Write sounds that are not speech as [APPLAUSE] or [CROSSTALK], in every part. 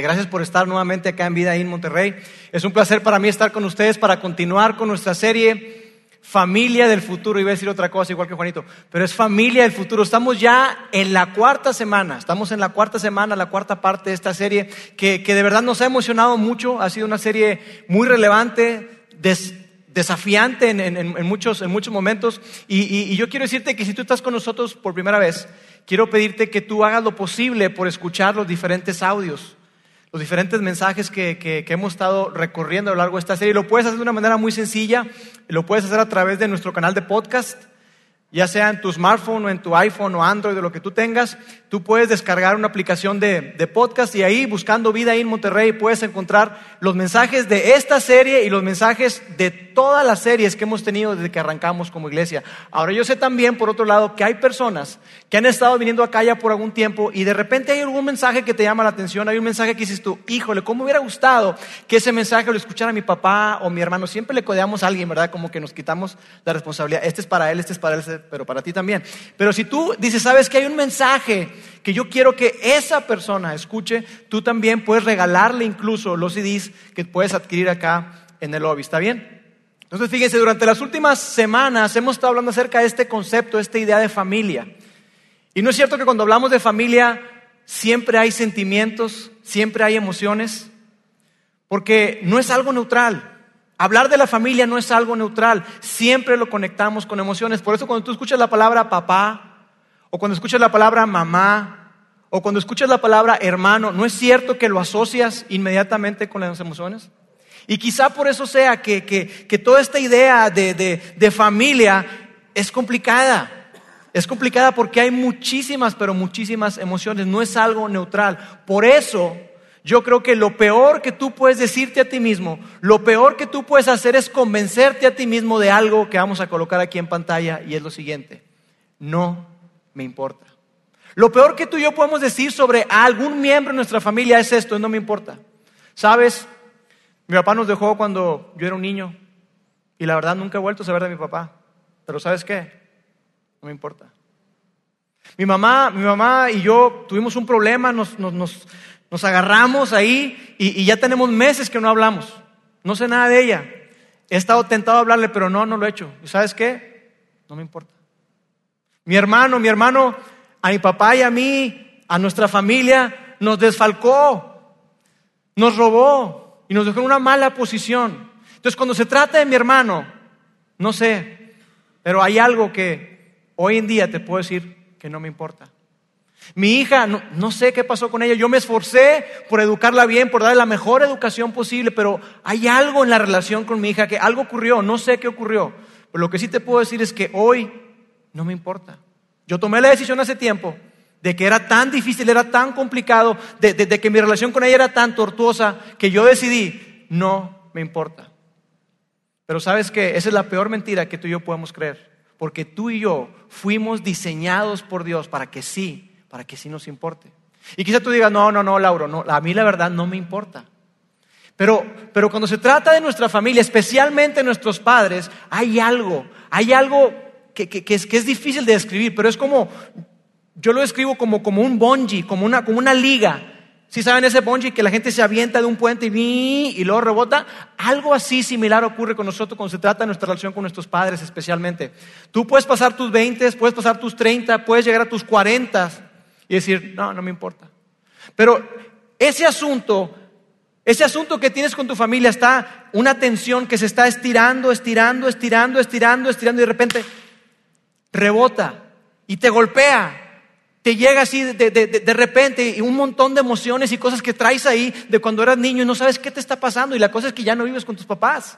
Gracias por estar nuevamente acá en Vida en Monterrey. Es un placer para mí estar con ustedes para continuar con nuestra serie Familia del Futuro. Iba a decir otra cosa igual que Juanito, pero es Familia del Futuro. Estamos ya en la cuarta semana, estamos en la cuarta semana, la cuarta parte de esta serie que, de verdad nos ha emocionado mucho. Ha sido una serie muy relevante, desafiante en, muchos, en muchos momentos. y yo quiero decirte que si tú estás con nosotros por primera vez, quiero pedirte que tú hagas lo posible por escuchar los diferentes audios los diferentes mensajes que, hemos estado recorriendo a lo largo de esta serie. Lo puedes hacer de una manera muy sencilla, lo puedes hacer a través de nuestro canal de podcast ya sea en tu smartphone o en tu iPhone o Android o lo que tú tengas, tú puedes descargar una aplicación de, podcast y ahí buscando vida en Monterrey puedes encontrar los mensajes de esta serie y los mensajes de todas las series que hemos tenido desde que arrancamos como iglesia. Ahora yo sé también, por otro lado, que hay personas que han estado viniendo acá ya por algún tiempo y de repente hay algún mensaje que te llama la atención, hay un mensaje que dices tú, híjole, ¿cómo hubiera gustado que ese mensaje lo escuchara mi papá o mi hermano? Siempre le codeamos a alguien, ¿verdad? Como que nos quitamos la responsabilidad. Este es para él, este es para él, este pero para ti también. Pero si tú dices, sabes que hay un mensaje que yo quiero que esa persona escuche, tú también puedes regalarle incluso los CDs que puedes adquirir acá en el lobby. ¿Está bien? Entonces, fíjense, durante las últimas semanas hemos estado hablando acerca de este concepto, esta idea de familia. Y no es cierto que cuando hablamos de familia siempre hay sentimientos, siempre hay emociones, porque no es algo neutral. Hablar de la familia no es algo neutral, siempre lo conectamos con emociones. Por eso cuando tú escuchas la palabra papá, o cuando escuchas la palabra mamá, o cuando escuchas la palabra hermano, ¿no es cierto que lo asocias inmediatamente con las emociones? Y quizá por eso sea que, toda esta idea de, de familia es complicada. Es complicada porque hay muchísimas, pero muchísimas emociones. No es algo neutral. Por eso yo creo que lo peor que tú puedes decirte a ti mismo, lo peor que tú puedes hacer es convencerte a ti mismo de algo que vamos a colocar aquí en pantalla y es lo siguiente, no me importa. Lo peor que tú y yo podemos decir sobre algún miembro de nuestra familia es esto, no me importa. ¿Sabes? Mi papá nos dejó cuando yo era un niño y la verdad nunca he vuelto a saber de mi papá. Pero ¿sabes qué? No me importa. Mi mamá, mi mamá y yo tuvimos un problema, nos, nos, nos agarramos ahí y, ya tenemos meses que no hablamos. No sé nada de ella. He estado tentado a hablarle, pero no, no lo he hecho. ¿Y sabes qué? No me importa. Mi hermano, mi hermano, a mi papá y a mí, a nuestra familia, nos desfalcó, nos robó y nos dejó en una mala posición. Entonces, cuando se trata de mi hermano, no sé, pero hay algo que hoy en día te puedo decir que no me importa. Mi hija, no, sé qué pasó con ella. Yo me esforcé por educarla bien, por darle la mejor educación posible, pero hay algo en la relación con mi hija que algo ocurrió, no sé qué ocurrió. Pero lo que sí te puedo decir es que hoy no me importa. Yo tomé la decisión hace tiempo de que era tan difícil, era tan complicado, de, que mi relación con ella era tan tortuosa, que yo decidí, no me importa. Pero sabes que esa es la peor mentira que tú y yo podemos creer, porque tú y yo fuimos diseñados por Dios para que sí para que sí nos importe. Y quizá tú digas, no, no, no, Lauro, no, a mí la verdad no me importa. Pero, pero cuando se trata de nuestra familia, especialmente nuestros padres, hay algo, hay algo que, que, es, que es, difícil de describir, pero es como, yo lo describo como, como un bungee, como una, como una liga. Si saben ese bungee que la gente se avienta de un puente y, y luego rebota? Algo así similar ocurre con nosotros cuando se trata de nuestra relación con nuestros padres especialmente. Tú puedes pasar tus 20, puedes pasar tus 30, puedes llegar a tus 40 y decir, no, no me importa. Pero ese asunto, ese asunto que tienes con tu familia está una tensión que se está estirando, estirando, estirando, estirando, estirando y de repente rebota y te golpea. Te llega así de, de, repente y un montón de emociones y cosas que traes ahí de cuando eras niño y no sabes qué te está pasando. Y la cosa es que ya no vives con tus papás,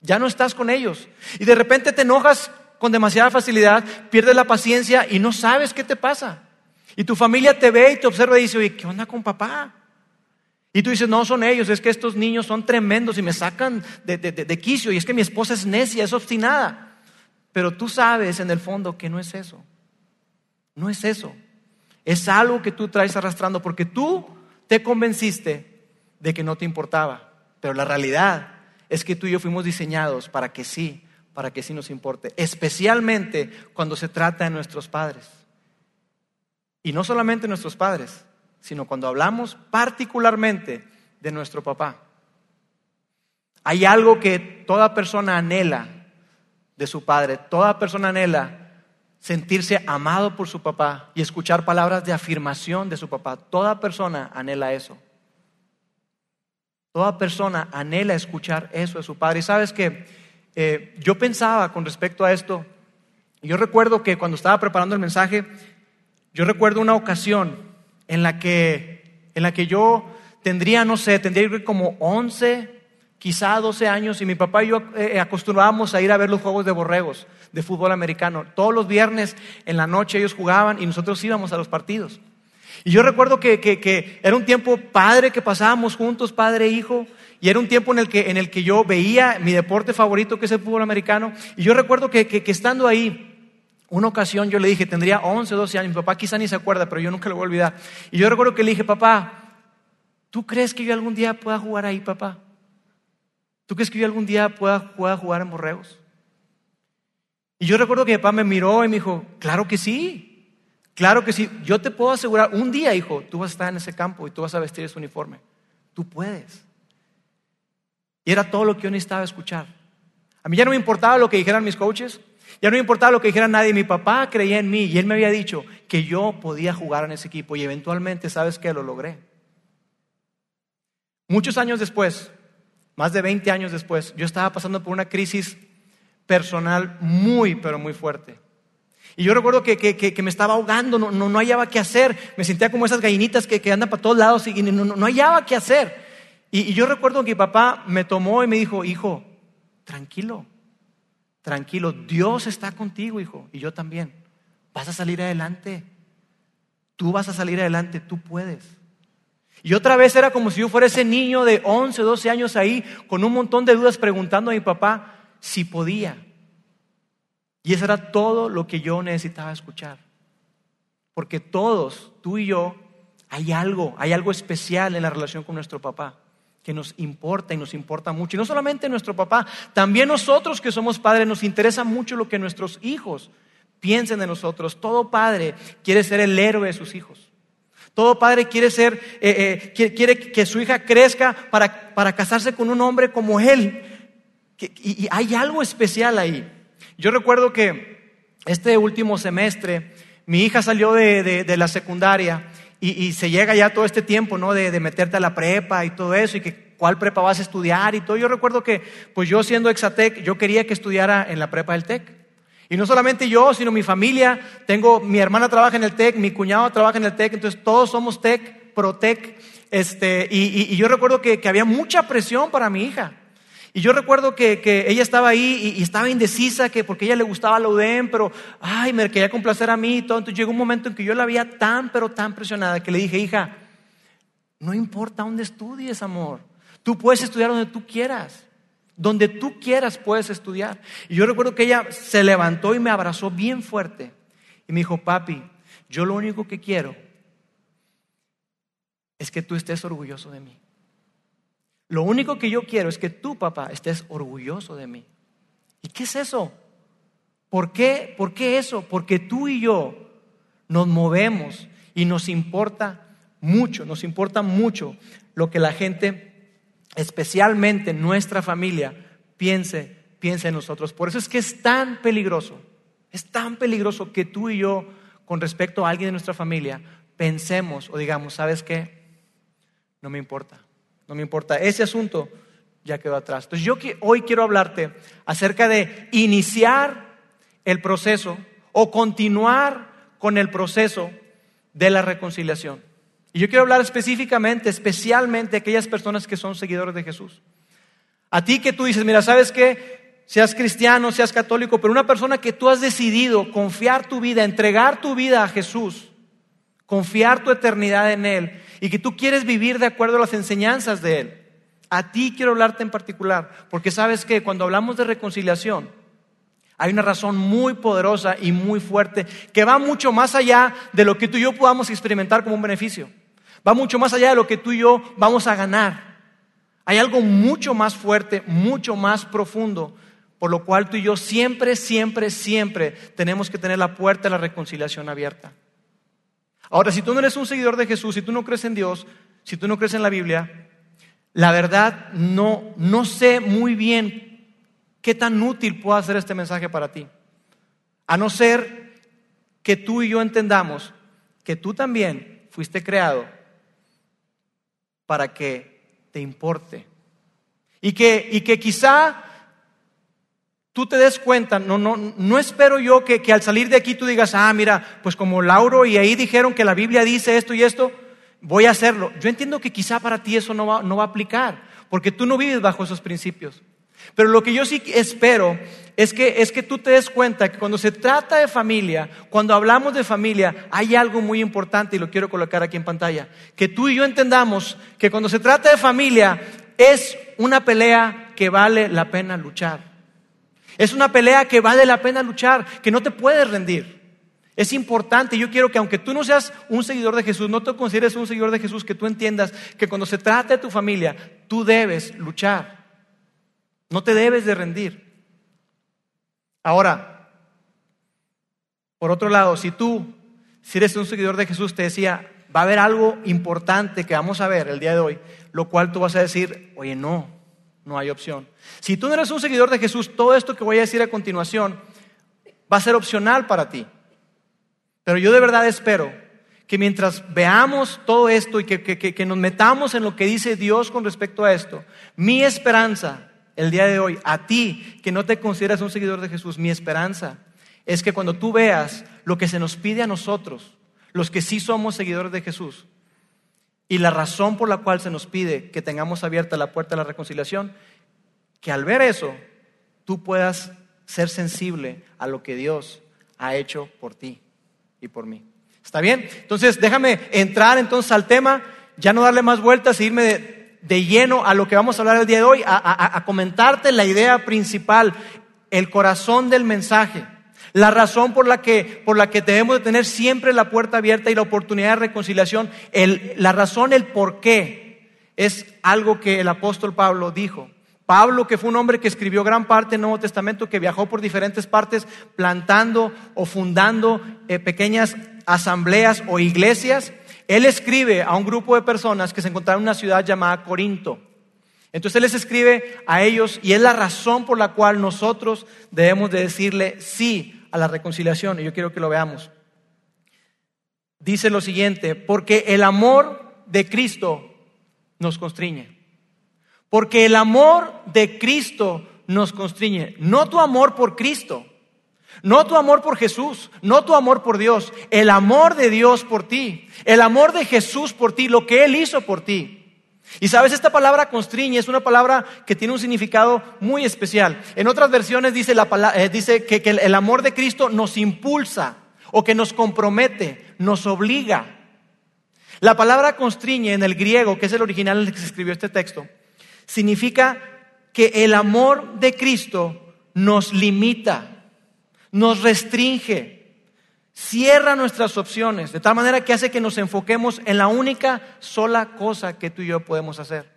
ya no estás con ellos. Y de repente te enojas con demasiada facilidad, pierdes la paciencia y no sabes qué te pasa. Y tu familia te ve y te observa y dice, oye, ¿qué onda con papá? Y tú dices, no son ellos, es que estos niños son tremendos y me sacan de, de, quicio y es que mi esposa es necia, es obstinada. Pero tú sabes en el fondo que no es eso. No es eso. Es algo que tú traes arrastrando porque tú te convenciste de que no te importaba. Pero la realidad es que tú y yo fuimos diseñados para que sí, para que sí nos importe. Especialmente cuando se trata de nuestros padres. Y no solamente nuestros padres, sino cuando hablamos particularmente de nuestro papá. Hay algo que toda persona anhela de su padre, toda persona anhela sentirse amado por su papá y escuchar palabras de afirmación de su papá. Toda persona anhela eso. Toda persona anhela escuchar eso de su padre. Y sabes que eh, yo pensaba con respecto a esto, yo recuerdo que cuando estaba preparando el mensaje, yo recuerdo una ocasión en la que, en la que yo tendría, no sé, tendría como 11, quizá 12 años, y mi papá y yo eh, eh, acostumbrábamos a ir a ver los juegos de borregos de fútbol americano. Todos los viernes en la noche ellos jugaban y nosotros íbamos a los partidos. Y yo recuerdo que, que, era un tiempo padre que pasábamos juntos, padre e hijo, y era un tiempo en el, que, en el que yo veía mi deporte favorito, que es el fútbol americano, y yo recuerdo que, que estando ahí, una ocasión yo le dije, tendría 11, 12 años, mi papá quizá ni se acuerda, pero yo nunca lo voy a olvidar. Y yo recuerdo que le dije, papá, ¿tú crees que yo algún día pueda jugar ahí, papá? ¿Tú crees que yo algún día pueda, jugar en borreos? Y yo recuerdo que mi papá me miró y me dijo, claro que sí, claro que sí. Yo te puedo asegurar, un día, hijo, tú vas a estar en ese campo y tú vas a vestir ese uniforme. Tú puedes. Y era todo lo que yo necesitaba escuchar. A mí ya no me importaba lo que dijeran mis coaches, ya no me importaba lo que dijera nadie. Mi papá creía en mí y él me había dicho que yo podía jugar en ese equipo y eventualmente, ¿sabes qué? Lo logré. Muchos años después, más de 20 años después, yo estaba pasando por una crisis personal muy, pero muy fuerte. Y yo recuerdo que, me estaba ahogando, no, no, hallaba qué hacer. Me sentía como esas gallinitas que, andan para todos lados y no, no hallaba qué hacer. Y, y, yo recuerdo que mi papá me tomó y me dijo, hijo, tranquilo, tranquilo, Dios está contigo, hijo, y yo también. Vas a salir adelante. Tú vas a salir adelante, tú puedes. Y otra vez era como si yo fuera ese niño de 11, 12 años ahí, con un montón de dudas preguntando a mi papá, si podía. Y eso era todo lo que yo necesitaba escuchar. Porque todos, tú y yo, hay algo, hay algo especial en la relación con nuestro papá que nos importa y nos importa mucho. Y no solamente nuestro papá, también nosotros que somos padres nos interesa mucho lo que nuestros hijos piensen de nosotros. Todo padre quiere ser el héroe de sus hijos. Todo padre quiere ser, eh, eh, quiere, que su hija crezca para, para casarse con un hombre como él y, hay algo especial ahí. Yo recuerdo que este último semestre mi hija salió de, la secundaria y, se llega ya todo este tiempo, ¿no? De, meterte a la prepa y todo eso y que cuál prepa vas a estudiar y todo. Yo recuerdo que, pues yo siendo exatec, yo quería que estudiara en la prepa del TEC. Y no solamente yo, sino mi familia. Tengo, mi hermana trabaja en el TEC, mi cuñado trabaja en el TEC, entonces todos somos TEC, ProTEC. Este, y, yo recuerdo que había mucha presión para mi hija. Y yo recuerdo que, ella estaba ahí y, estaba indecisa, que porque ella le gustaba la UDEM, pero, ay, me quería complacer a mí y todo. Entonces llegó un momento en que yo la veía tan, pero tan presionada, que le dije, hija, no importa dónde estudies, amor. Tú puedes estudiar donde tú quieras. Donde tú quieras puedes estudiar. Y yo recuerdo que ella se levantó y me abrazó bien fuerte. Y me dijo, papi, yo lo único que quiero es que tú estés orgulloso de mí. Lo único que yo quiero es que tú, papá, estés orgulloso de mí. ¿Y qué es eso? ¿Por qué? ¿Por qué eso? Porque tú y yo nos movemos y nos importa mucho, nos importa mucho lo que la gente, especialmente nuestra familia, piense, piense en nosotros. Por eso es que es tan peligroso, es tan peligroso que tú y yo, con respecto a alguien de nuestra familia, pensemos o digamos, ¿sabes qué? No me importa no me importa. Ese asunto ya quedó atrás. Entonces yo hoy quiero hablarte acerca de iniciar el proceso o continuar con el proceso de la reconciliación. Y yo quiero hablar específicamente, especialmente a aquellas personas que son seguidores de Jesús. A ti que tú dices, mira, ¿sabes qué? Seas cristiano, seas católico, pero una persona que tú has decidido confiar tu vida, entregar tu vida a Jesús, confiar tu eternidad en Él y que tú quieres vivir de acuerdo a las enseñanzas de Él. A ti quiero hablarte en particular, porque sabes que cuando hablamos de reconciliación, hay una razón muy poderosa y muy fuerte que va mucho más allá de lo que tú y yo podamos experimentar como un beneficio. Va mucho más allá de lo que tú y yo vamos a ganar. Hay algo mucho más fuerte, mucho más profundo, por lo cual tú y yo siempre, siempre, siempre tenemos que tener la puerta de la reconciliación abierta. Ahora, si tú no eres un seguidor de Jesús, si tú no crees en Dios, si tú no crees en la Biblia, la verdad no, no sé muy bien qué tan útil pueda ser este mensaje para ti. A no ser que tú y yo entendamos que tú también fuiste creado para que te importe. Y que, y que quizá tú te des cuenta, no, no, no espero yo que, que, al salir de aquí tú digas, ah, mira, pues como Lauro y ahí dijeron que la Biblia dice esto y esto, voy a hacerlo. Yo entiendo que quizá para ti eso no va, no va a aplicar, porque tú no vives bajo esos principios. Pero lo que yo sí espero es que, es que tú te des cuenta que cuando se trata de familia, cuando hablamos de familia, hay algo muy importante y lo quiero colocar aquí en pantalla. Que tú y yo entendamos que cuando se trata de familia es una pelea que vale la pena luchar. Es una pelea que vale la pena luchar, que no te puedes rendir. Es importante, yo quiero que aunque tú no seas un seguidor de Jesús, no te consideres un seguidor de Jesús, que tú entiendas que cuando se trata de tu familia, tú debes luchar. No te debes de rendir. Ahora, por otro lado, si tú, si eres un seguidor de Jesús, te decía, va a haber algo importante que vamos a ver el día de hoy, lo cual tú vas a decir, oye, no, no hay opción. Si tú no eres un seguidor de Jesús, todo esto que voy a decir a continuación va a ser opcional para ti. Pero yo de verdad espero que mientras veamos todo esto y que, que, nos metamos en lo que dice Dios con respecto a esto, mi esperanza el día de hoy, a ti que no te consideras un seguidor de Jesús, mi esperanza es que cuando tú veas lo que se nos pide a nosotros, los que sí somos seguidores de Jesús, y la razón por la cual se nos pide que tengamos abierta la puerta de la reconciliación, que al ver eso, tú puedas ser sensible a lo que Dios ha hecho por ti y por mí. ¿Está bien? Entonces, déjame entrar entonces al tema, ya no darle más vueltas e irme de, lleno a lo que vamos a hablar el día de hoy, a comentarte la idea principal, el corazón del mensaje. La razón por la que, por la que debemos de tener siempre la puerta abierta y la oportunidad de reconciliación, la razón, el por qué, es algo que el apóstol Pablo dijo. Pablo, que fue un hombre que escribió gran parte del Nuevo Testamento, que viajó por diferentes partes plantando o fundando eh, pequeñas asambleas o iglesias, él escribe a un grupo de personas que se encontraban en una ciudad llamada Corinto. Entonces Él les escribe a ellos y es la razón por la cual nosotros debemos de decirle sí a la reconciliación. Y yo quiero que lo veamos. Dice lo siguiente, porque el amor de Cristo nos constriñe. Porque el amor de Cristo nos constriñe. No tu amor por Cristo, no tu amor por Jesús, no tu amor por Dios, el amor de Dios por ti, el amor de Jesús por ti, lo que Él hizo por ti. Y sabes, esta palabra constriñe es una palabra que tiene un significado muy especial. En otras versiones dice, la, eh, dice que, que el amor de Cristo nos impulsa o que nos compromete, nos obliga. La palabra constriñe en el griego, que es el original en el que se escribió este texto, significa que el amor de Cristo nos limita, nos restringe, cierra nuestras opciones, de tal manera que hace que nos enfoquemos en la única sola cosa que tú y yo podemos hacer.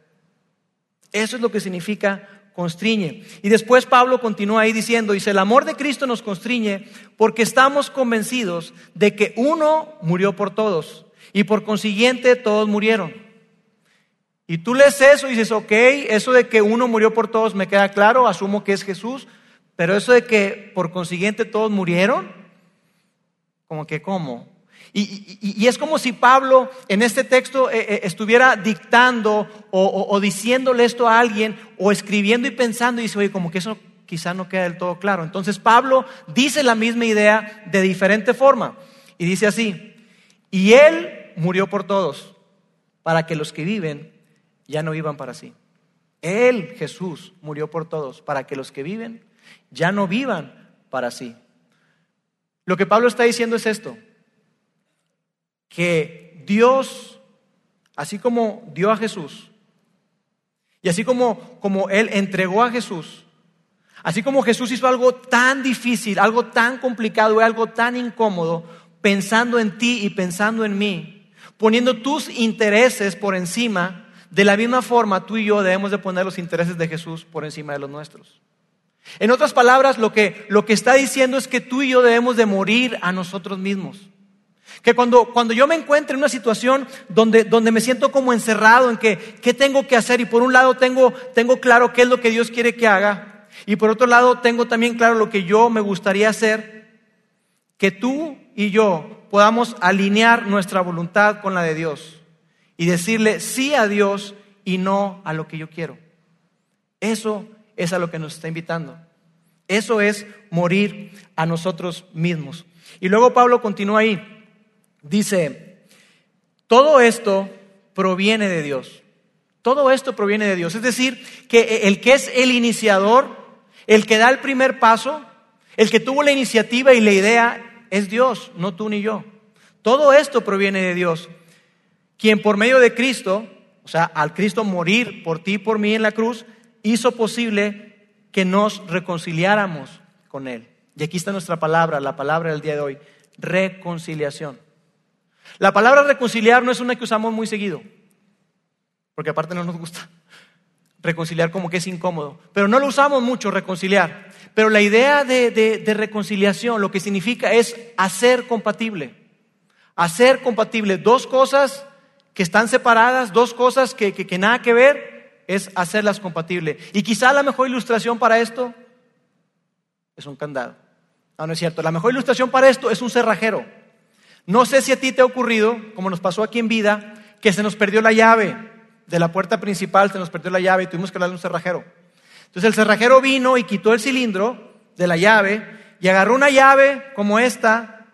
Eso es lo que significa constriñe. Y después Pablo continúa ahí diciendo, dice, el amor de Cristo nos constriñe porque estamos convencidos de que uno murió por todos y por consiguiente todos murieron. Y tú lees eso y dices, ok, eso de que uno murió por todos me queda claro, asumo que es Jesús, pero eso de que por consiguiente todos murieron, como que, ¿cómo? Y, es como si Pablo en este texto eh, eh, estuviera dictando o, diciéndole esto a alguien o escribiendo y pensando y dice, oye, como que eso quizá no queda del todo claro. Entonces Pablo dice la misma idea de diferente forma y dice así, y él murió por todos para que los que viven ya no vivan para sí. Él, Jesús, murió por todos para que los que viven ya no vivan para sí. Lo que Pablo está diciendo es esto, que Dios, así como dio a Jesús, y así como, como Él entregó a Jesús, así como Jesús hizo algo tan difícil, algo tan complicado algo tan incómodo, pensando en ti y pensando en mí, poniendo tus intereses por encima, de la misma forma tú y yo debemos de poner los intereses de Jesús por encima de los nuestros. En otras palabras, lo que, lo que está diciendo es que tú y yo debemos de morir a nosotros mismos. Que cuando, cuando yo me encuentre en una situación donde, donde me siento como encerrado en que, ¿qué tengo que hacer? Y por un lado tengo, tengo claro qué es lo que Dios quiere que haga. Y por otro lado tengo también claro lo que yo me gustaría hacer. Que tú y yo podamos alinear nuestra voluntad con la de Dios. Y decirle sí a Dios y no a lo que yo quiero. Eso es a lo que nos está invitando. Eso es morir a nosotros mismos. Y luego Pablo continúa ahí. Dice, todo esto proviene de Dios. Todo esto proviene de Dios. Es decir, que el que es el iniciador, el que da el primer paso, el que tuvo la iniciativa y la idea, es Dios, no tú ni yo. Todo esto proviene de Dios, quien por medio de Cristo, o sea, al Cristo morir por ti y por mí en la cruz, hizo posible que nos reconciliáramos con Él. Y aquí está nuestra palabra, la palabra del día de hoy, reconciliación. La palabra reconciliar no es una que usamos muy seguido, porque aparte no nos gusta. [LAUGHS] Reconciliar como que es incómodo, pero no lo usamos mucho, reconciliar. Pero la idea de, reconciliación lo que significa es hacer compatible. Hacer compatible dos cosas que están separadas, dos cosas que, que, nada que ver, es hacerlas compatibles. Y quizá la mejor ilustración para esto es un candado. No, no es cierto. La mejor ilustración para esto es un cerrajero. No sé si a ti te ha ocurrido, como nos pasó aquí en vida, que se nos perdió la llave de la puerta principal, se nos perdió la llave y tuvimos que darle un cerrajero. Entonces el cerrajero vino y quitó el cilindro de la llave y agarró una llave como esta,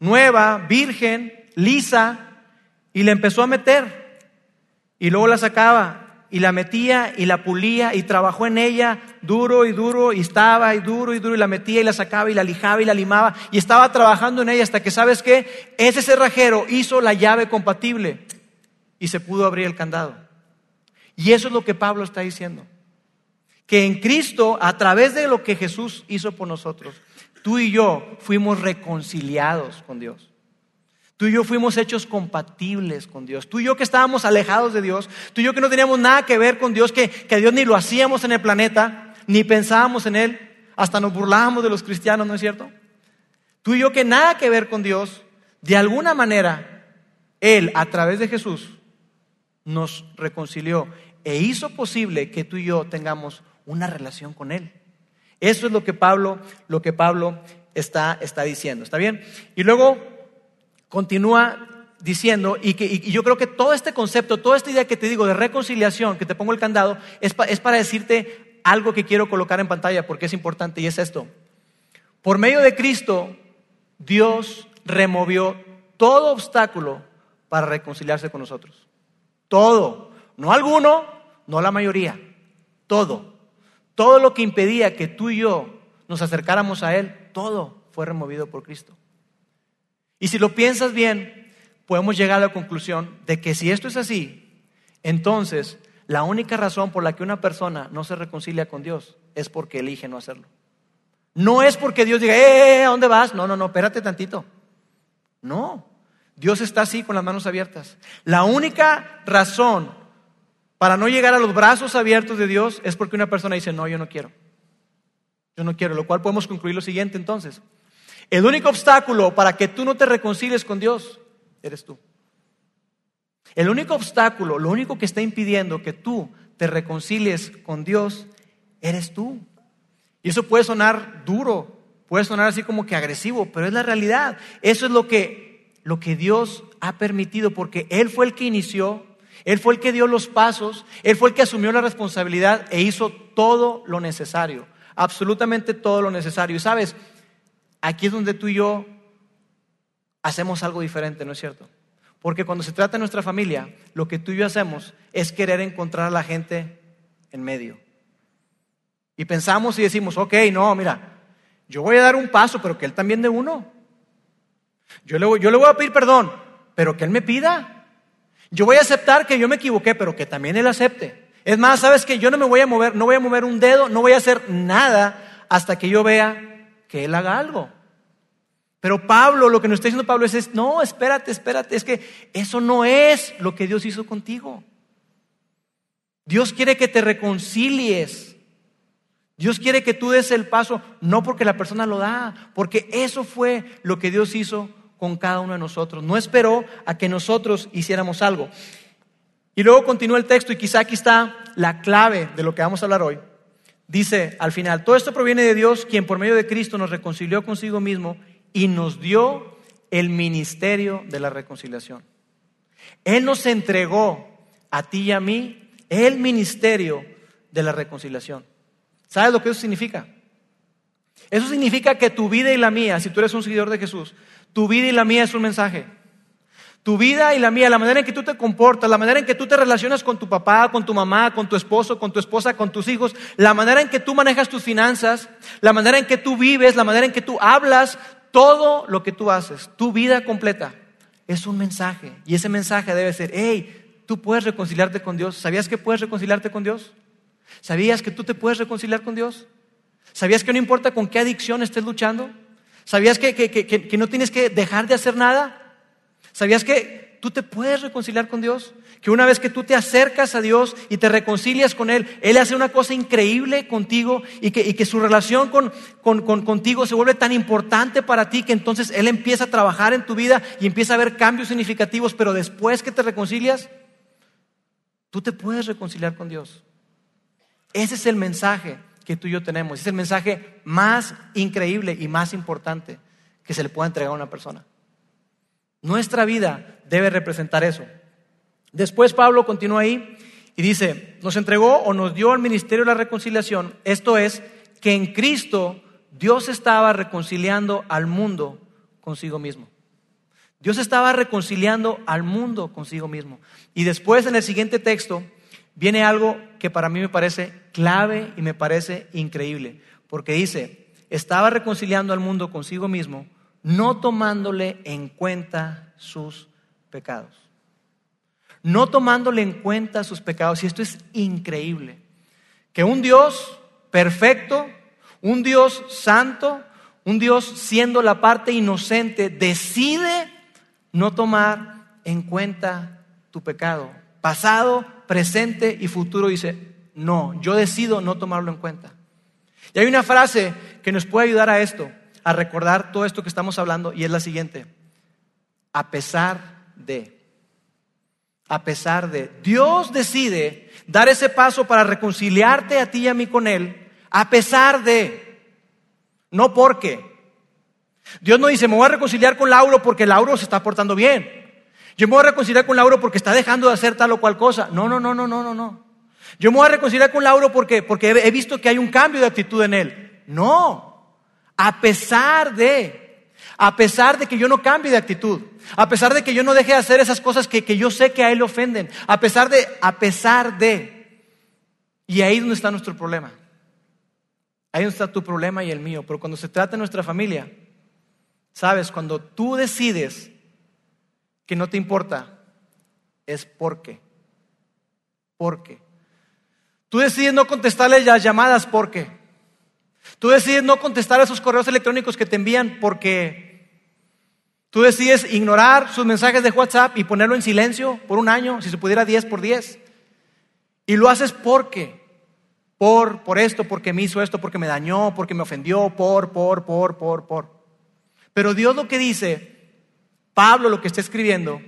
nueva, virgen, lisa, y le empezó a meter. Y luego la sacaba y la metía y la pulía y trabajó en ella duro y duro y estaba y duro y duro y la metía y la sacaba y la lijaba y la limaba y estaba trabajando en ella hasta que, ¿sabes qué? Ese cerrajero hizo la llave compatible y se pudo abrir el candado. Y eso es lo que Pablo está diciendo. Que en Cristo, a través de lo que Jesús hizo por nosotros, tú y yo fuimos reconciliados con Dios. Tú y yo fuimos hechos compatibles con Dios. Tú y yo que estábamos alejados de Dios. Tú y yo que no teníamos nada que ver con Dios, que, que Dios ni lo hacíamos en el planeta, ni pensábamos en Él. Hasta nos burlábamos de los cristianos, ¿no es cierto? Tú y yo que nada que ver con Dios, de alguna manera, Él, a través de Jesús, nos reconcilió e hizo posible que tú y yo tengamos una relación con Él. Eso es lo que Pablo, lo que Pablo está, está diciendo. ¿Está bien? Y luego continúa diciendo, y, que, yo creo que todo este concepto, toda esta idea que te digo de reconciliación, que te pongo el candado, es, es para decirte algo que quiero colocar en pantalla porque es importante y es esto. Por medio de Cristo, Dios removió todo obstáculo para reconciliarse con nosotros. Todo. No alguno, no la mayoría. Todo. Todo lo que impedía que tú y yo nos acercáramos a Él, todo fue removido por Cristo. Y si lo piensas bien, podemos llegar a la conclusión de que si esto es así, entonces la única razón por la que una persona no se reconcilia con Dios es porque elige no hacerlo. No es porque Dios diga, eh, eh ¿a dónde vas? No, no, no, espérate tantito. No, Dios está así con las manos abiertas. La única razón para no llegar a los brazos abiertos de Dios es porque una persona dice, no, yo no quiero. Yo no quiero, lo cual podemos concluir lo siguiente entonces. El único obstáculo para que tú no te reconcilies con Dios eres tú. El único obstáculo, lo único que está impidiendo que tú te reconcilies con Dios, eres tú. Y eso puede sonar duro, puede sonar así como que agresivo, pero es la realidad. Eso es lo que, lo que Dios ha permitido, porque Él fue el que inició, Él fue el que dio los pasos, Él fue el que asumió la responsabilidad e hizo todo lo necesario, absolutamente todo lo necesario. Y sabes, aquí es donde tú y yo hacemos algo diferente, ¿no es cierto? Porque cuando se trata de nuestra familia, lo que tú y yo hacemos es querer encontrar a la gente en medio. Y pensamos y decimos, ok, no, mira, yo voy a dar un paso, pero que él también dé uno. Yo le, yo le voy a pedir perdón, pero que él me pida. Yo voy a aceptar que yo me equivoqué, pero que también él acepte. Es más, sabes que yo no me voy a mover, no voy a mover un dedo, no voy a hacer nada hasta que yo vea que Él haga algo. Pero Pablo, lo que nos está diciendo Pablo es, no, espérate, espérate, es que eso no es lo que Dios hizo contigo. Dios quiere que te reconcilies. Dios quiere que tú des el paso, no porque la persona lo da, porque eso fue lo que Dios hizo con cada uno de nosotros. No esperó a que nosotros hiciéramos algo. Y luego continúa el texto y quizá aquí está la clave de lo que vamos a hablar hoy. Dice al final, todo esto proviene de Dios, quien por medio de Cristo nos reconcilió consigo mismo y nos dio el ministerio de la reconciliación. Él nos entregó a ti y a mí el ministerio de la reconciliación. ¿Sabes lo que eso significa? Eso significa que tu vida y la mía, si tú eres un seguidor de Jesús, tu vida y la mía es un mensaje. Tu vida y la mía, la manera en que tú te comportas, la manera en que tú te relacionas con tu papá, con tu mamá, con tu esposo, con tu esposa, con tus hijos, la manera en que tú manejas tus finanzas, la manera en que tú vives, la manera en que tú hablas, todo lo que tú haces, tu vida completa, es un mensaje. Y ese mensaje debe ser, hey, tú puedes reconciliarte con Dios. ¿Sabías que puedes reconciliarte con Dios? ¿Sabías que tú te puedes reconciliar con Dios? ¿Sabías que no importa con qué adicción estés luchando? ¿Sabías que, que no tienes que dejar de hacer nada? ¿Sabías que tú te puedes reconciliar con Dios? Que una vez que tú te acercas a Dios y te reconcilias con Él, Él hace una cosa increíble contigo y que, su relación con, contigo se vuelve tan importante para ti que entonces Él empieza a trabajar en tu vida y empieza a ver cambios significativos, pero después que te reconcilias, tú te puedes reconciliar con Dios. Ese es el mensaje que tú y yo tenemos. Es el mensaje más increíble y más importante que se le pueda entregar a una persona. Nuestra vida debe representar eso. Después Pablo continúa ahí y dice, nos entregó o nos dio al ministerio de la reconciliación, esto es, que en Cristo Dios estaba reconciliando al mundo consigo mismo. Dios estaba reconciliando al mundo consigo mismo. Y después en el siguiente texto viene algo que para mí me parece clave y me parece increíble, porque dice, estaba reconciliando al mundo consigo mismo no tomándole en cuenta sus pecados. No tomándole en cuenta sus pecados. Y esto es increíble. Que un Dios perfecto, un Dios santo, un Dios siendo la parte inocente, decide no tomar en cuenta tu pecado. Pasado, presente y futuro dice, no, yo decido no tomarlo en cuenta. Y hay una frase que nos puede ayudar a esto a recordar todo esto que estamos hablando y es la siguiente. A pesar de, a pesar de, Dios decide dar ese paso para reconciliarte a ti y a mí con Él, a pesar de, no porque. Dios no dice, me voy a reconciliar con Lauro porque Lauro se está portando bien. Yo me voy a reconciliar con Lauro porque está dejando de hacer tal o cual cosa. No, no, no, no, no, no, no. Yo me voy a reconciliar con Lauro porque, porque he visto que hay un cambio de actitud en él. No. A pesar de, a pesar de que yo no cambie de actitud, a pesar de que yo no deje de hacer esas cosas que, yo sé que a Él le ofenden, a pesar de, a pesar de. Y ahí es donde está nuestro problema. Ahí donde está tu problema y el mío. Pero cuando se trata de nuestra familia, sabes, cuando tú decides que no te importa, es porque. Porque. Tú decides no contestarle las llamadas porque. Tú decides no contestar a esos correos electrónicos que te envían porque tú decides ignorar sus mensajes de WhatsApp y ponerlo en silencio por un año, si se pudiera 10 por 10. Y lo haces porque, por, por esto, porque me hizo esto, porque me dañó, porque me ofendió, por, por, por, por, por. Pero Dios lo que dice, Pablo lo que está escribiendo,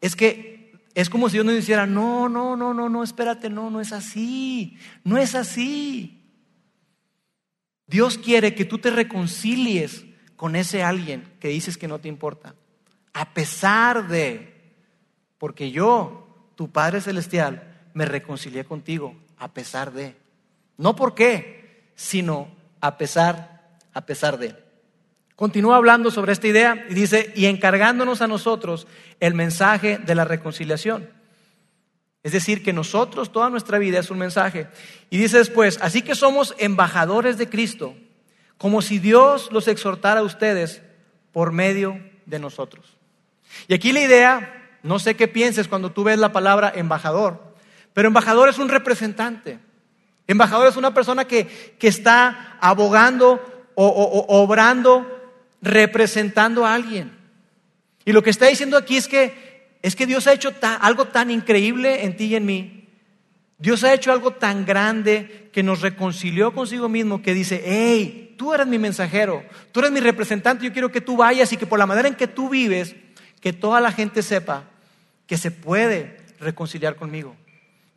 es que es como si Dios nos dijera, no, no, no, no, no, espérate, no, no es así, no es así. Dios quiere que tú te reconcilies con ese alguien que dices que no te importa. A pesar de, porque yo, tu Padre Celestial, me reconcilié contigo, a pesar de. No por qué, sino a pesar, a pesar de. Continúa hablando sobre esta idea y dice, y encargándonos a nosotros el mensaje de la reconciliación. Es decir, que nosotros, toda nuestra vida es un mensaje. Y dice después, así que somos embajadores de Cristo, como si Dios los exhortara a ustedes por medio de nosotros. Y aquí la idea, no sé qué pienses cuando tú ves la palabra embajador, pero embajador es un representante. Embajador es una persona que, está abogando o obrando, representando a alguien. Y lo que está diciendo aquí es que es que Dios ha hecho algo tan increíble en ti y en mí. Dios ha hecho algo tan grande que nos reconcilió consigo mismo que dice, hey, tú eres mi mensajero, tú eres mi representante, yo quiero que tú vayas y que por la manera en que tú vives, que toda la gente sepa que se puede reconciliar conmigo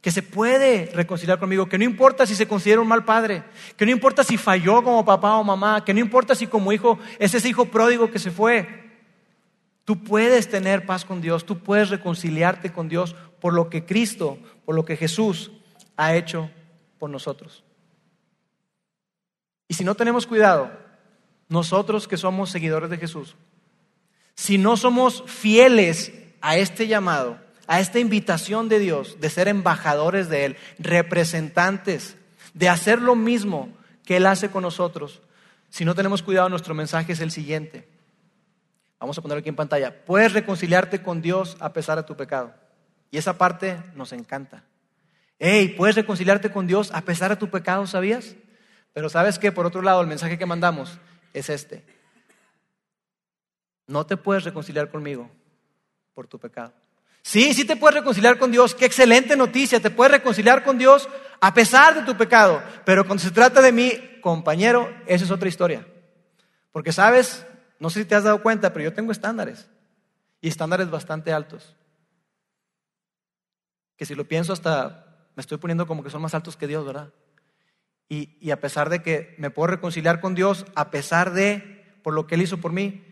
que se puede reconciliar conmigo, que no importa si se considera un mal padre, que no importa si falló como papá o mamá, que no importa si como hijo es ese hijo pródigo que se fue. Tú puedes tener paz con Dios, tú puedes reconciliarte con Dios por lo que Cristo, por lo que Jesús ha hecho por nosotros. Y si no tenemos cuidado, nosotros que somos seguidores de Jesús, si no somos fieles a este llamado, a esta invitación de Dios de ser embajadores de Él, representantes, de hacer lo mismo que Él hace con nosotros. Si no tenemos cuidado, nuestro mensaje es el siguiente. Vamos a ponerlo aquí en pantalla. Puedes reconciliarte con Dios a pesar de tu pecado. Y esa parte nos encanta. Hey, puedes reconciliarte con Dios a pesar de tu pecado, ¿sabías? Pero sabes que, por otro lado, el mensaje que mandamos es este. No te puedes reconciliar conmigo por tu pecado. Sí, sí te puedes reconciliar con Dios. Qué excelente noticia. Te puedes reconciliar con Dios a pesar de tu pecado. Pero cuando se trata de mí, compañero, esa es otra historia. Porque sabes, no sé si te has dado cuenta, pero yo tengo estándares. Y estándares bastante altos. Que si lo pienso hasta me estoy poniendo como que son más altos que Dios, ¿verdad? Y, a pesar de que me puedo reconciliar con Dios, a pesar de por lo que Él hizo por mí,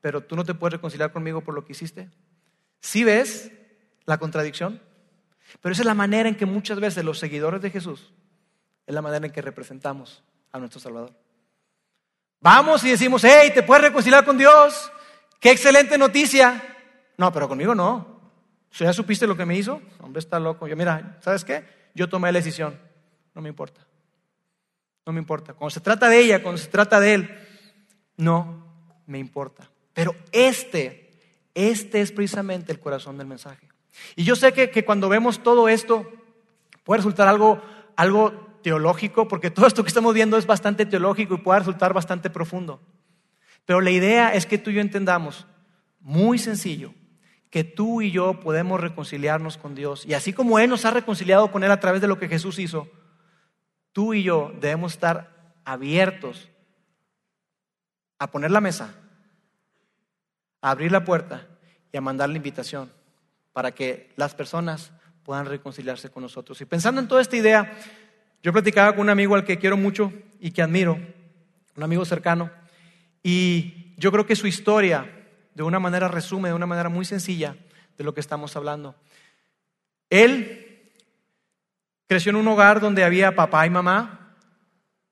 pero tú no te puedes reconciliar conmigo por lo que hiciste. ¿Sí ves la contradicción? Pero esa es la manera en que muchas veces los seguidores de Jesús, es la manera en que representamos a nuestro Salvador. Vamos y decimos, hey, ¿te puedes reconciliar con Dios? ¡Qué excelente noticia! No, pero conmigo no. ¿Ya supiste lo que me hizo? Hombre, está loco. Yo, mira, ¿sabes qué? Yo tomé la decisión. No me importa. No me importa. Cuando se trata de ella, cuando se trata de él, no me importa. Pero este este es precisamente el corazón del mensaje. Y yo sé que, cuando vemos todo esto puede resultar algo, algo teológico, porque todo esto que estamos viendo es bastante teológico y puede resultar bastante profundo. Pero la idea es que tú y yo entendamos, muy sencillo, que tú y yo podemos reconciliarnos con Dios. Y así como Él nos ha reconciliado con Él a través de lo que Jesús hizo, tú y yo debemos estar abiertos a poner la mesa, a abrir la puerta y a mandar la invitación para que las personas puedan reconciliarse con nosotros. Y pensando en toda esta idea, yo platicaba con un amigo al que quiero mucho y que admiro, un amigo cercano, y yo creo que su historia de una manera resume, de una manera muy sencilla de lo que estamos hablando. Él creció en un hogar donde había papá y mamá,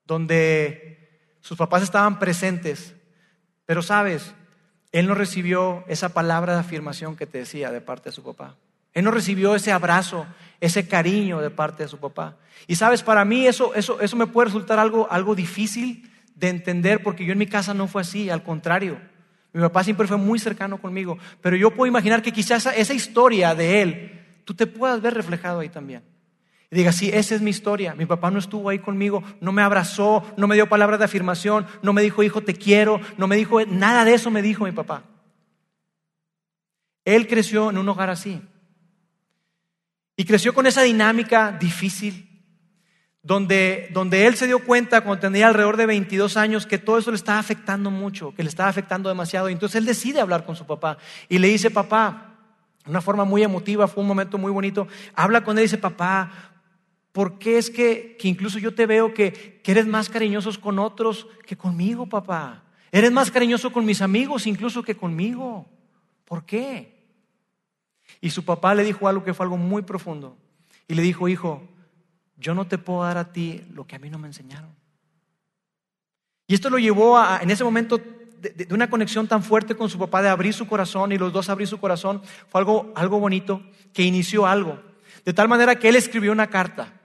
donde sus papás estaban presentes, pero sabes, él no recibió esa palabra de afirmación que te decía de parte de su papá. Él no recibió ese abrazo, ese cariño de parte de su papá. Y sabes, para mí eso, eso, eso me puede resultar algo, algo difícil de entender porque yo en mi casa no fue así, al contrario. Mi papá siempre fue muy cercano conmigo, pero yo puedo imaginar que quizás esa, esa historia de él, tú te puedas ver reflejado ahí también. Y diga, sí, esa es mi historia. Mi papá no estuvo ahí conmigo, no me abrazó, no me dio palabras de afirmación, no me dijo, hijo, te quiero, no me dijo, nada de eso me dijo mi papá. Él creció en un hogar así. Y creció con esa dinámica difícil, donde, donde él se dio cuenta cuando tenía alrededor de 22 años que todo eso le estaba afectando mucho, que le estaba afectando demasiado. Y entonces él decide hablar con su papá y le dice, papá, una forma muy emotiva, fue un momento muy bonito, habla con él y dice, papá, ¿Por qué es que, incluso yo te veo que, que eres más cariñosos con otros que conmigo, papá? Eres más cariñoso con mis amigos incluso que conmigo. ¿Por qué? Y su papá le dijo algo que fue algo muy profundo. Y le dijo, hijo, yo no te puedo dar a ti lo que a mí no me enseñaron. Y esto lo llevó a, en ese momento de, de, una conexión tan fuerte con su papá, de abrir su corazón y los dos abrir su corazón, fue algo, algo bonito que inició algo. De tal manera que él escribió una carta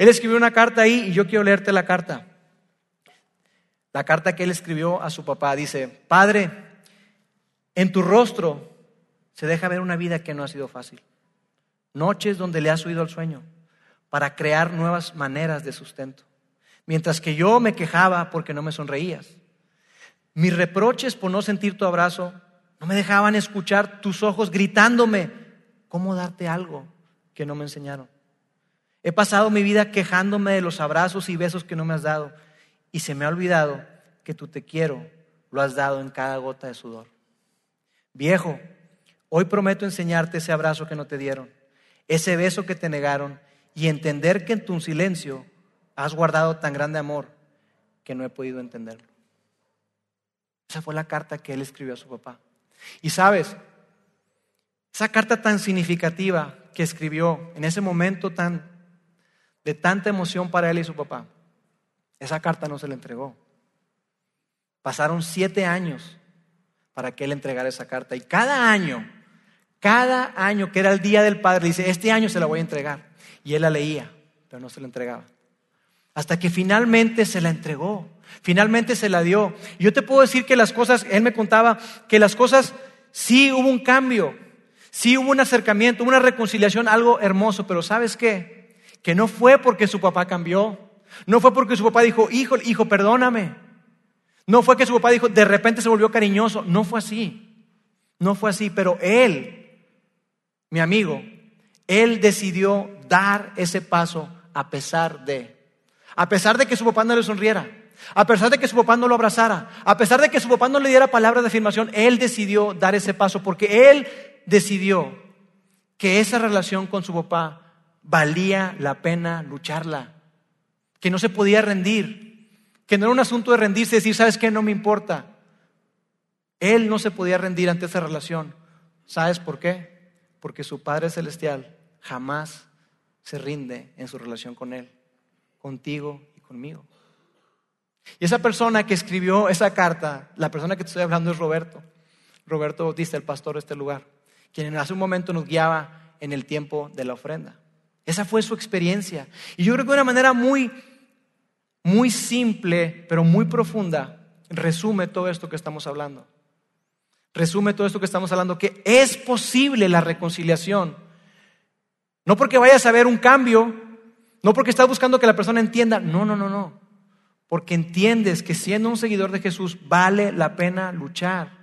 él escribió una carta ahí y yo quiero leerte la carta. La carta que él escribió a su papá dice, Padre, en tu rostro se deja ver una vida que no ha sido fácil. Noches donde le has oído el sueño para crear nuevas maneras de sustento. Mientras que yo me quejaba porque no me sonreías. Mis reproches por no sentir tu abrazo no me dejaban escuchar tus ojos gritándome cómo darte algo que no me enseñaron. He pasado mi vida quejándome de los abrazos y besos que no me has dado y se me ha olvidado que tú te quiero lo has dado en cada gota de sudor. Viejo, hoy prometo enseñarte ese abrazo que no te dieron, ese beso que te negaron y entender que en tu silencio has guardado tan grande amor que no he podido entenderlo. Esa fue la carta que él escribió a su papá. Y sabes, esa carta tan significativa que escribió en ese momento tan de tanta emoción para él y su papá, esa carta no se le entregó. Pasaron siete años para que él entregara esa carta. Y cada año, cada año que era el día del padre, dice, este año se la voy a entregar. Y él la leía, pero no se la entregaba. Hasta que finalmente se la entregó, finalmente se la dio. Yo te puedo decir que las cosas, él me contaba que las cosas, sí hubo un cambio, sí hubo un acercamiento, una reconciliación, algo hermoso, pero ¿sabes qué? Que no fue porque su papá cambió, no fue porque su papá dijo, hijo, hijo, perdóname. No fue que su papá dijo, de repente se volvió cariñoso, no fue así, no fue así, pero él, mi amigo, él decidió dar ese paso a pesar de a pesar de que su papá no le sonriera, a pesar de que su papá no lo abrazara, a pesar de que su papá no le diera palabras de afirmación, él decidió dar ese paso porque él decidió que esa relación con su papá valía la pena lucharla, que no se podía rendir, que no era un asunto de rendirse decir, ¿sabes qué? No me importa. Él no se podía rendir ante esa relación. ¿Sabes por qué? Porque su Padre Celestial jamás se rinde en su relación con Él contigo y conmigo. Y esa persona que escribió esa carta, la persona que te estoy hablando es Roberto. Roberto Bautista, el pastor de este lugar, quien hace un momento nos guiaba en el tiempo de la ofrenda. Esa fue su experiencia. Y yo creo que de una manera muy, muy simple, pero muy profunda, resume todo esto que estamos hablando. Resume todo esto que estamos hablando, que es posible la reconciliación. No porque vayas a ver un cambio, no porque estás buscando que la persona entienda, no, no, no, no. Porque entiendes que siendo un seguidor de Jesús vale la pena luchar.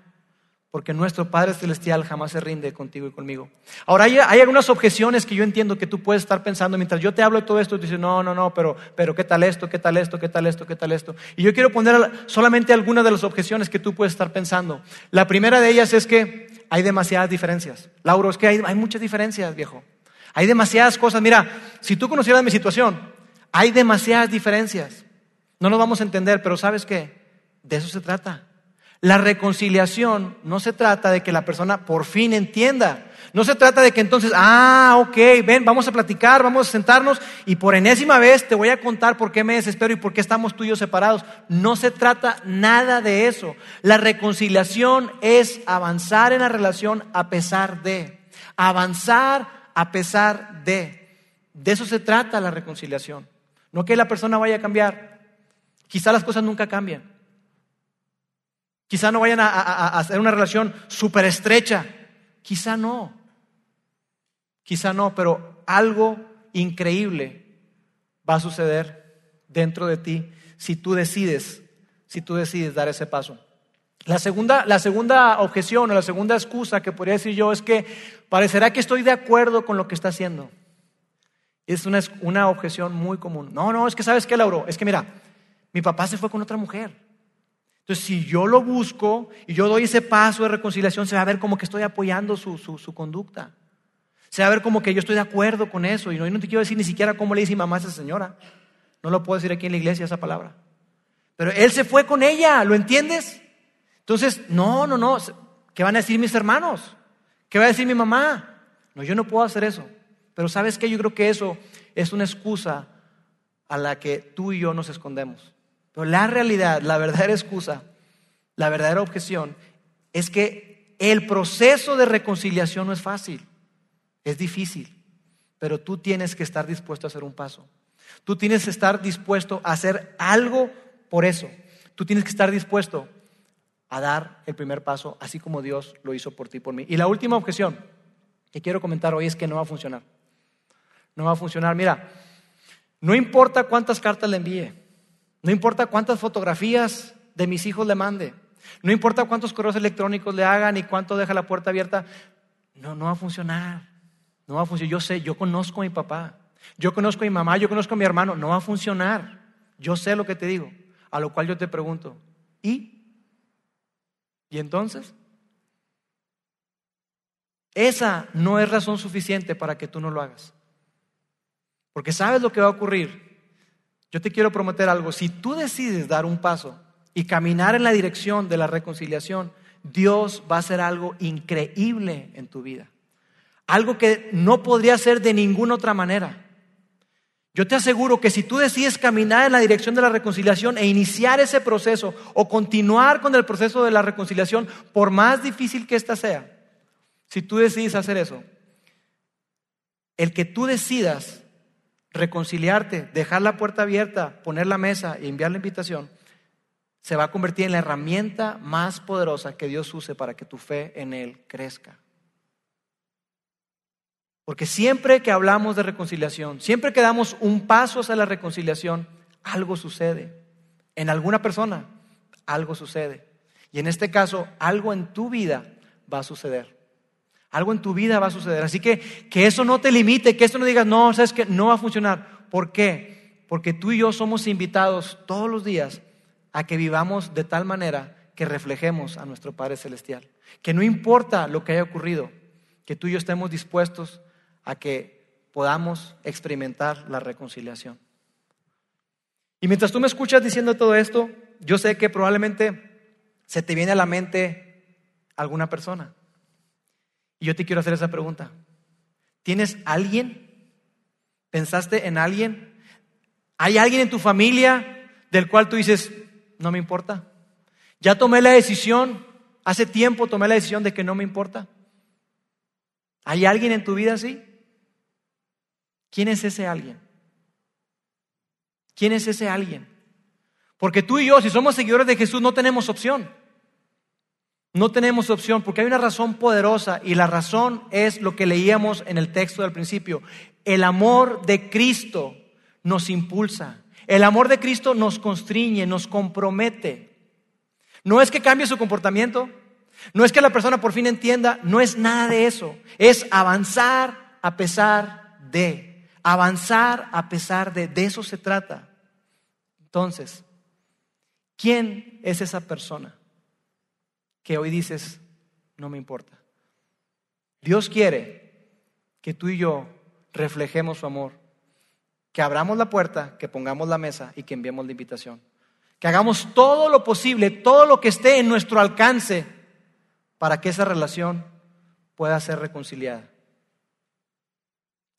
Porque nuestro Padre Celestial jamás se rinde contigo y conmigo. Ahora hay, algunas objeciones que yo entiendo que tú puedes estar pensando mientras yo te hablo de todo esto. Tú dices, no, no, no, pero, pero ¿qué tal esto? ¿Qué tal esto? ¿Qué tal esto? ¿Qué tal esto? Y yo quiero poner solamente algunas de las objeciones que tú puedes estar pensando. La primera de ellas es que hay demasiadas diferencias. Lauro, es que hay muchas diferencias, viejo. Hay demasiadas cosas. Mira, si tú conocieras mi situación, hay demasiadas diferencias. No nos vamos a entender, pero ¿sabes qué? De eso se trata. La reconciliación no se trata de que la persona por fin entienda. No se trata de que entonces, ah, ok, ven, vamos a platicar, vamos a sentarnos y por enésima vez te voy a contar por qué me desespero y por qué estamos tú y yo separados. No se trata nada de eso. La reconciliación es avanzar en la relación a pesar de. Avanzar a pesar de. De eso se trata la reconciliación. No que la persona vaya a cambiar. Quizá las cosas nunca cambian. Quizá no vayan a, hacer una relación súper estrecha. Quizá no. Quizá no, pero algo increíble va a suceder dentro de ti si tú decides, si tú decides dar ese paso. La segunda, la segunda objeción o la segunda excusa que podría decir yo es que parecerá que estoy de acuerdo con lo que está haciendo. Es una, una objeción muy común. No, no, es que sabes qué, Lauro, es que mira, mi papá se fue con otra mujer. Entonces, si yo lo busco y yo doy ese paso de reconciliación, se va a ver como que estoy apoyando su, su, conducta. Se va a ver como que yo estoy de acuerdo con eso. Y no, no te quiero decir ni siquiera cómo le dice mamá a esa señora. No lo puedo decir aquí en la iglesia esa palabra. Pero él se fue con ella, ¿lo entiendes? Entonces, no, no, no, ¿qué van a decir mis hermanos? ¿Qué va a decir mi mamá? No, yo no puedo hacer eso. Pero sabes qué, yo creo que eso es una excusa a la que tú y yo nos escondemos. Pero la realidad, la verdadera excusa, la verdadera objeción es que el proceso de reconciliación no es fácil, es difícil, pero tú tienes que estar dispuesto a hacer un paso. Tú tienes que estar dispuesto a hacer algo por eso. Tú tienes que estar dispuesto a dar el primer paso, así como Dios lo hizo por ti y por mí. Y la última objeción que quiero comentar hoy es que no va a funcionar. No va a funcionar. Mira, no importa cuántas cartas le envíe, no importa cuántas fotografías de mis hijos le mande, no importa cuántos correos electrónicos le hagan y cuánto deja la puerta abierta, no, no va a funcionar. No va a funcionar. Yo sé, yo conozco a mi papá, yo conozco a mi mamá, yo conozco a mi hermano, no va a funcionar. Yo sé lo que te digo. A lo cual yo te pregunto, ¿Y? ¿Y entonces? Esa no es razón suficiente para que tú no lo hagas. Porque sabes lo que va a ocurrir. Yo te quiero prometer algo. Si tú decides dar un paso y caminar en la dirección de la reconciliación, Dios va a hacer algo increíble en tu vida. Algo que no podría ser de ninguna otra manera. Yo te aseguro que si tú decides caminar en la dirección de la reconciliación e iniciar ese proceso o continuar con el proceso de la reconciliación, por más difícil que ésta sea, si tú decides hacer eso, el que tú decidas reconciliarte, dejar la puerta abierta, poner la mesa y enviar la invitación, se va a convertir en la herramienta más poderosa que Dios use para que tu fe en Él crezca. Porque siempre que hablamos de reconciliación, siempre que damos un paso hacia la reconciliación, algo sucede. En alguna persona, algo sucede. Y en este caso, algo en tu vida va a suceder. Algo en tu vida va a suceder. Así que que eso no te limite, que eso no digas, no, sabes que no va a funcionar. ¿Por qué? Porque tú y yo somos invitados todos los días a que vivamos de tal manera que reflejemos a nuestro Padre Celestial. Que no importa lo que haya ocurrido, que tú y yo estemos dispuestos a que podamos experimentar la reconciliación. Y mientras tú me escuchas diciendo todo esto, yo sé que probablemente se te viene a la mente alguna persona. Y yo te quiero hacer esa pregunta. ¿Tienes alguien? ¿Pensaste en alguien? ¿Hay alguien en tu familia del cual tú dices, no me importa? Ya tomé la decisión, hace tiempo tomé la decisión de que no me importa. ¿Hay alguien en tu vida así? ¿Quién es ese alguien? ¿Quién es ese alguien? Porque tú y yo, si somos seguidores de Jesús, no tenemos opción. No tenemos opción porque hay una razón poderosa y la razón es lo que leíamos en el texto del principio. El amor de Cristo nos impulsa. El amor de Cristo nos constriñe, nos compromete. No es que cambie su comportamiento, no es que la persona por fin entienda, no es nada de eso. Es avanzar a pesar de. Avanzar a pesar de, de eso se trata. Entonces, ¿quién es esa persona que hoy dices, no me importa? Dios quiere que tú y yo reflejemos su amor, que abramos la puerta, que pongamos la mesa y que enviemos la invitación. Que hagamos todo lo posible, todo lo que esté en nuestro alcance para que esa relación pueda ser reconciliada.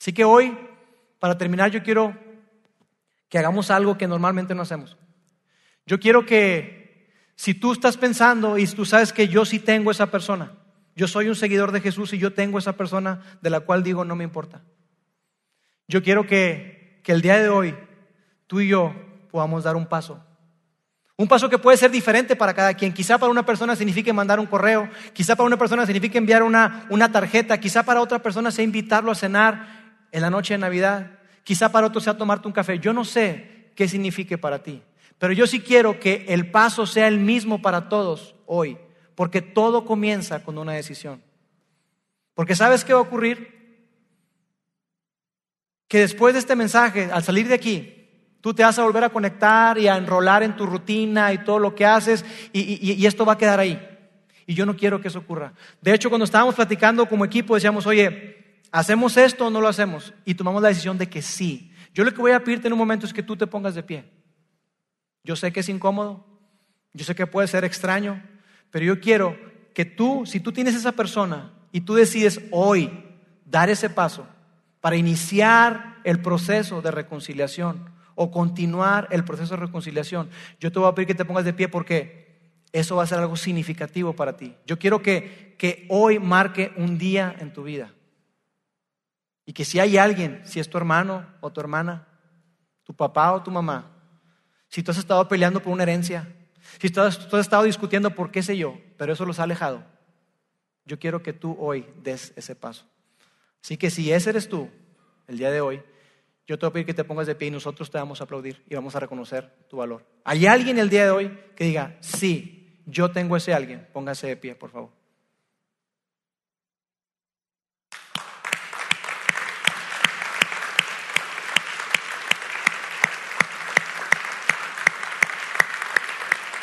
Así que hoy para terminar, yo quiero que hagamos algo que normalmente no hacemos. Yo quiero que si tú estás pensando y tú sabes que yo sí tengo esa persona, yo soy un seguidor de Jesús y yo tengo esa persona de la cual digo no me importa. Yo quiero que, que el día de hoy tú y yo podamos dar un paso. Un paso que puede ser diferente para cada quien. Quizá para una persona signifique mandar un correo, quizá para una persona signifique enviar una, una tarjeta, quizá para otra persona sea invitarlo a cenar en la noche de Navidad, quizá para otro sea tomarte un café. Yo no sé qué signifique para ti, pero yo sí quiero que el paso sea el mismo para todos hoy, porque todo comienza con una decisión. Porque ¿sabes qué va a ocurrir? Que después de este mensaje, al salir de aquí, tú te vas a volver a conectar y a enrolar en tu rutina y todo lo que haces y, y esto va a quedar ahí. Y yo no quiero que eso ocurra. De hecho, cuando estábamos platicando como equipo, decíamos, oye, ¿Hacemos esto o no lo hacemos? Y tomamos la decisión de que sí. Yo lo que voy a pedirte en un momento es que tú te pongas de pie. Yo sé que es incómodo, yo sé que puede ser extraño, pero yo quiero que tú, si tú tienes esa persona y tú decides hoy dar ese paso para iniciar el proceso de reconciliación o continuar el proceso de reconciliación, yo te voy a pedir que te pongas de pie porque eso va a ser algo significativo para ti. Yo quiero que, que hoy marque un día en tu vida. Y que si hay alguien, si es tu hermano o tu hermana, tu papá o tu mamá, si tú has estado peleando por una herencia, si tú has, estado discutiendo por qué sé yo, pero eso los ha alejado, yo quiero que tú hoy des ese paso. Así que si ese eres tú, el día de hoy, yo te voy a pedir que te pongas de pie y nosotros te vamos a aplaudir y vamos a reconocer tu valor. ¿Hay alguien el día de hoy que diga, sí, yo tengo ese alguien? Póngase de pie, por favor.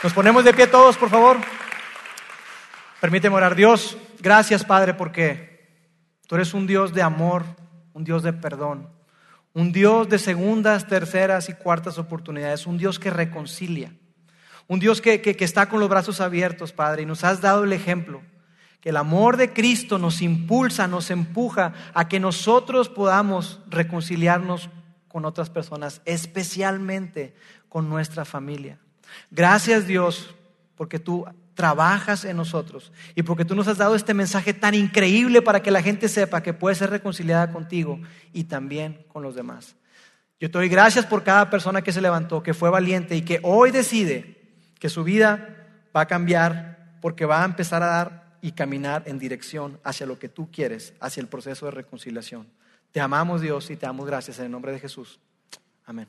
Nos ponemos de pie todos, por favor. Permíteme orar. Dios, gracias Padre porque tú eres un Dios de amor, un Dios de perdón, un Dios de segundas, terceras y cuartas oportunidades, un Dios que reconcilia, un Dios que, que, está con los brazos abiertos, Padre, y nos has dado el ejemplo que el amor de Cristo nos impulsa, nos empuja a que nosotros podamos reconciliarnos con otras personas, especialmente con nuestra familia. Gracias Dios, porque tú trabajas en nosotros y porque tú nos has dado este mensaje tan increíble para que la gente sepa que puede ser reconciliada contigo y también con los demás. Yo te doy gracias por cada persona que se levantó, que fue valiente y que hoy decide que su vida va a cambiar porque va a empezar a dar y caminar en dirección hacia lo que tú quieres, hacia el proceso de reconciliación. Te amamos Dios y te damos gracias en el nombre de Jesús. Amén.